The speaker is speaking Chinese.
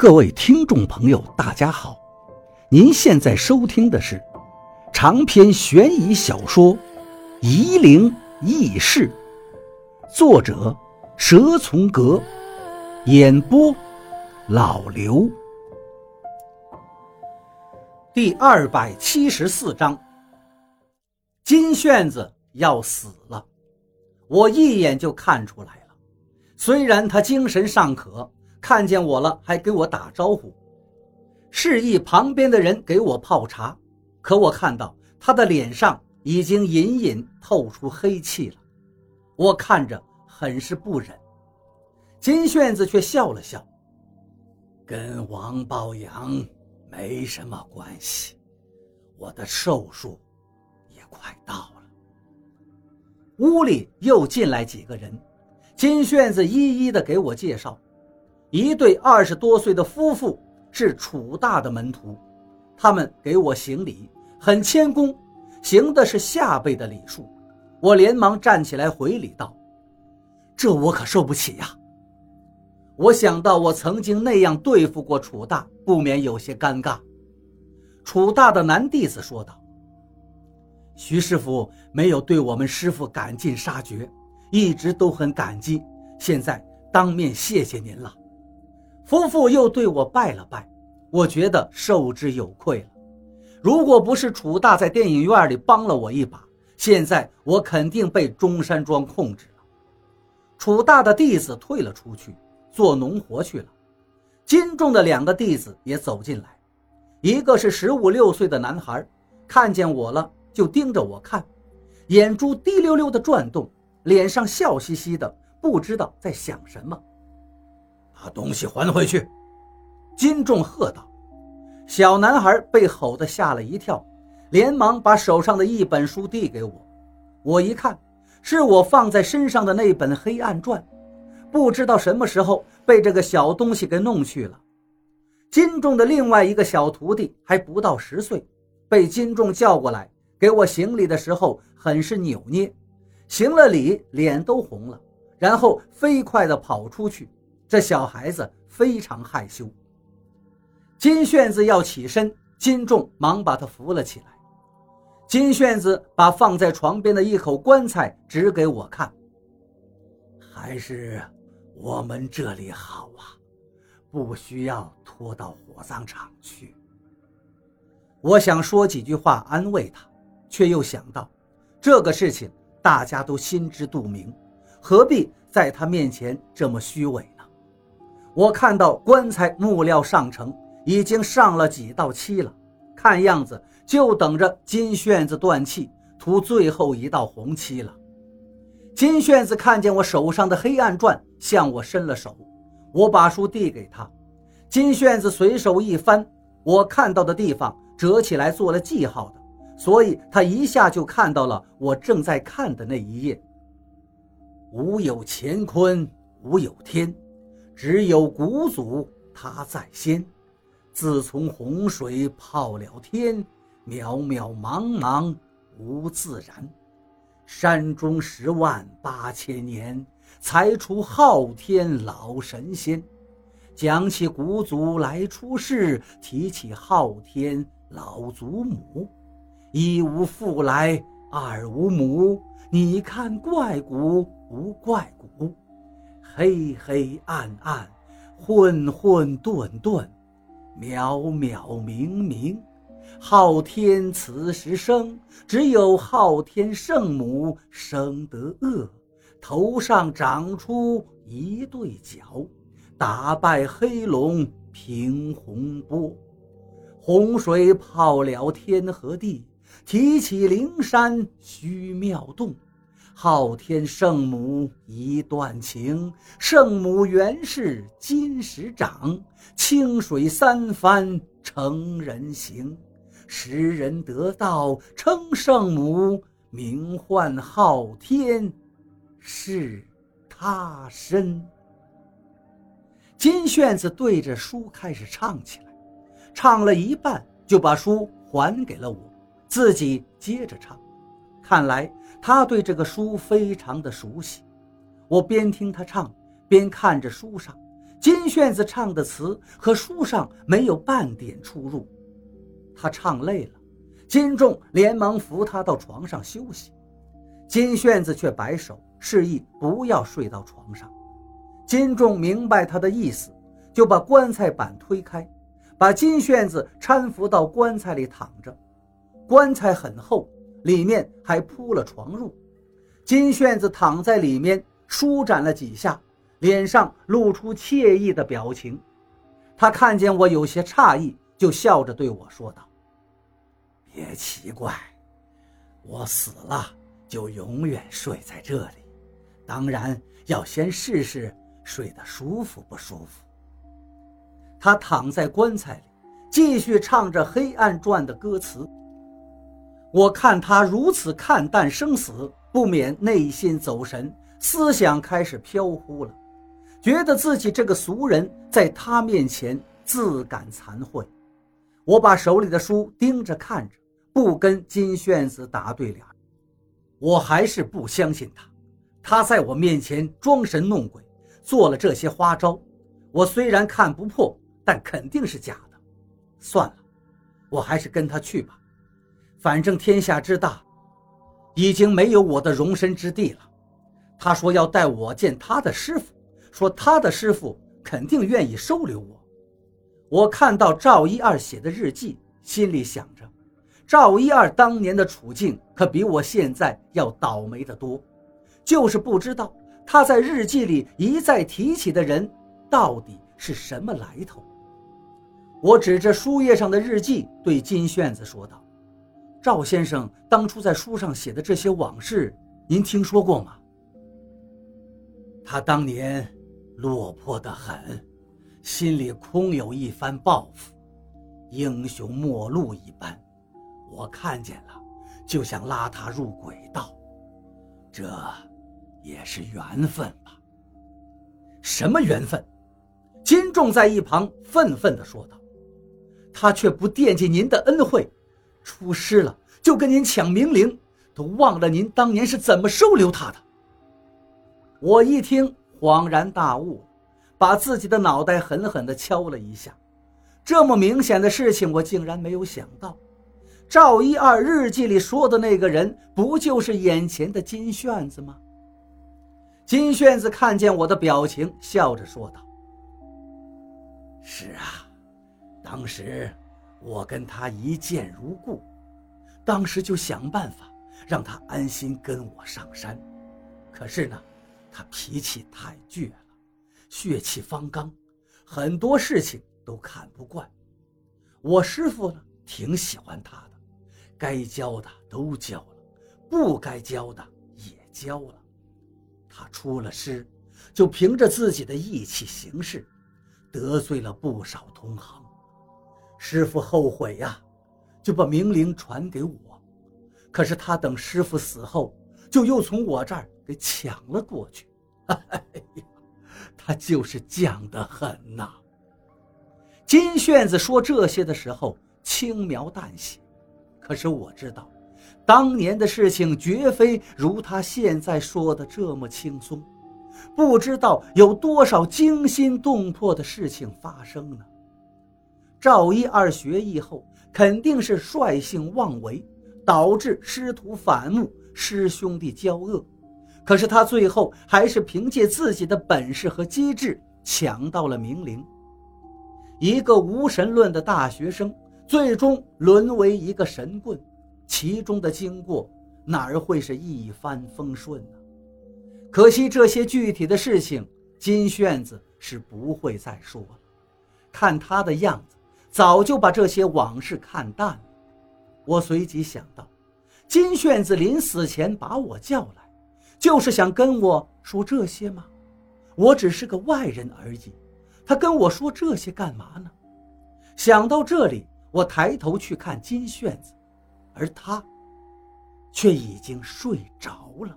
各位听众朋友，大家好！您现在收听的是长篇悬疑小说《夷陵轶事》，作者蛇从阁，演播老刘。第二百七十四章，金炫子要死了，我一眼就看出来了。虽然他精神尚可。看见我了，还给我打招呼，示意旁边的人给我泡茶。可我看到他的脸上已经隐隐透出黑气了，我看着很是不忍。金炫子却笑了笑，跟王宝阳没什么关系，我的寿数也快到了。屋里又进来几个人，金炫子一一的给我介绍。一对二十多岁的夫妇是楚大的门徒，他们给我行礼，很谦恭，行的是下辈的礼数。我连忙站起来回礼道：“这我可受不起呀！”我想到我曾经那样对付过楚大，不免有些尴尬。楚大的男弟子说道：“徐师傅没有对我们师傅赶尽杀绝，一直都很感激，现在当面谢谢您了。”夫妇又对我拜了拜，我觉得受之有愧了。如果不是楚大在电影院里帮了我一把，现在我肯定被中山装控制了。楚大的弟子退了出去，做农活去了。金仲的两个弟子也走进来，一个是十五六岁的男孩，看见我了就盯着我看，眼珠滴溜溜的转动，脸上笑嘻嘻的，不知道在想什么。把东西还回去！金仲喝道。小男孩被吼得吓了一跳，连忙把手上的一本书递给我。我一看，是我放在身上的那本《黑暗传》，不知道什么时候被这个小东西给弄去了。金仲的另外一个小徒弟还不到十岁，被金仲叫过来给我行礼的时候，很是扭捏，行了礼，脸都红了，然后飞快地跑出去。这小孩子非常害羞。金炫子要起身，金仲忙把他扶了起来。金炫子把放在床边的一口棺材指给我看，还是我们这里好啊，不需要拖到火葬场去。我想说几句话安慰他，却又想到这个事情大家都心知肚明，何必在他面前这么虚伪呢？我看到棺材木料上成，已经上了几道漆了，看样子就等着金炫子断气涂最后一道红漆了。金炫子看见我手上的黑暗钻，向我伸了手，我把书递给他，金炫子随手一翻，我看到的地方折起来做了记号的，所以他一下就看到了我正在看的那一页。无有乾坤，无有天。只有古祖他在先，自从洪水泡了天，渺渺茫茫无自然，山中十万八千年，才出昊天老神仙。讲起古祖来出世，提起昊天老祖母，一无父来，二无母，你看怪古不怪古？黑黑暗暗，混混沌沌，渺渺冥冥。昊天此时生，只有昊天圣母生得恶，头上长出一对角，打败黑龙平洪波。洪水泡了天和地，提起灵山须庙洞。昊天圣母一段情，圣母原是金石掌，清水三番成人形，时人得道称圣母，名唤昊天是他身。金炫子对着书开始唱起来，唱了一半就把书还给了我，自己接着唱，看来。他对这个书非常的熟悉，我边听他唱，边看着书上，金炫子唱的词和书上没有半点出入。他唱累了，金仲连忙扶他到床上休息，金炫子却摆手示意不要睡到床上。金仲明白他的意思，就把棺材板推开，把金炫子搀扶到棺材里躺着。棺材很厚，里面还铺了床褥。金炫子躺在里面，舒展了几下，脸上露出惬意的表情。他看见我有些诧异，就笑着对我说道：“别奇怪，我死了就永远睡在这里。当然要先试试睡得舒服不舒服。”他躺在棺材里，继续唱着《黑暗传》的歌词。我看他如此看淡生死，不免内心走神，思想开始飘忽了，觉得自己这个俗人在他面前自感惭愧。我把手里的书盯着看着，不跟金炫子打对联。我还是不相信他，他在我面前装神弄鬼，做了这些花招。我虽然看不破，但肯定是假的。算了，我还是跟他去吧。反正天下之大，已经没有我的容身之地了。他说要带我见他的师傅，说他的师傅肯定愿意收留我。我看到赵一二写的日记，心里想着，赵一二当年的处境可比我现在要倒霉得多，就是不知道他在日记里一再提起的人到底是什么来头。我指着书页上的日记，对金炫子说道。赵先生当初在书上写的这些往事，您听说过吗？他当年落魄得很，心里空有一番抱负，英雄末路一般。我看见了，就想拉他入轨道，这也是缘分吧？什么缘分？金仲在一旁愤愤地说道：“他却不惦记您的恩惠。”出师了就跟您抢名陵，都忘了您当年是怎么收留他的。我一听恍然大悟，把自己的脑袋狠狠地敲了一下。这么明显的事情，我竟然没有想到。赵一二日记里说的那个人，不就是眼前的金炫子吗？金炫子看见我的表情，笑着说道：“是啊，当时……”我跟他一见如故，当时就想办法让他安心跟我上山。可是呢，他脾气太倔了，血气方刚，很多事情都看不惯。我师傅呢，挺喜欢他的，该教的都教了，不该教的也教了。他出了师，就凭着自己的义气行事，得罪了不少同行。师傅后悔呀，就把名灵传给我。可是他等师傅死后，就又从我这儿给抢了过去。哎呀，他就是犟得很呐。金炫子说这些的时候轻描淡写，可是我知道，当年的事情绝非如他现在说的这么轻松，不知道有多少惊心动魄的事情发生呢。赵一二学艺后，肯定是率性妄为，导致师徒反目，师兄弟交恶。可是他最后还是凭借自己的本事和机智抢到了名伶。一个无神论的大学生，最终沦为一个神棍，其中的经过哪儿会是一帆风顺呢？可惜这些具体的事情，金炫子是不会再说了。看他的样子。早就把这些往事看淡了。我随即想到，金炫子临死前把我叫来，就是想跟我说这些吗？我只是个外人而已，他跟我说这些干嘛呢？想到这里，我抬头去看金炫子，而他却已经睡着了。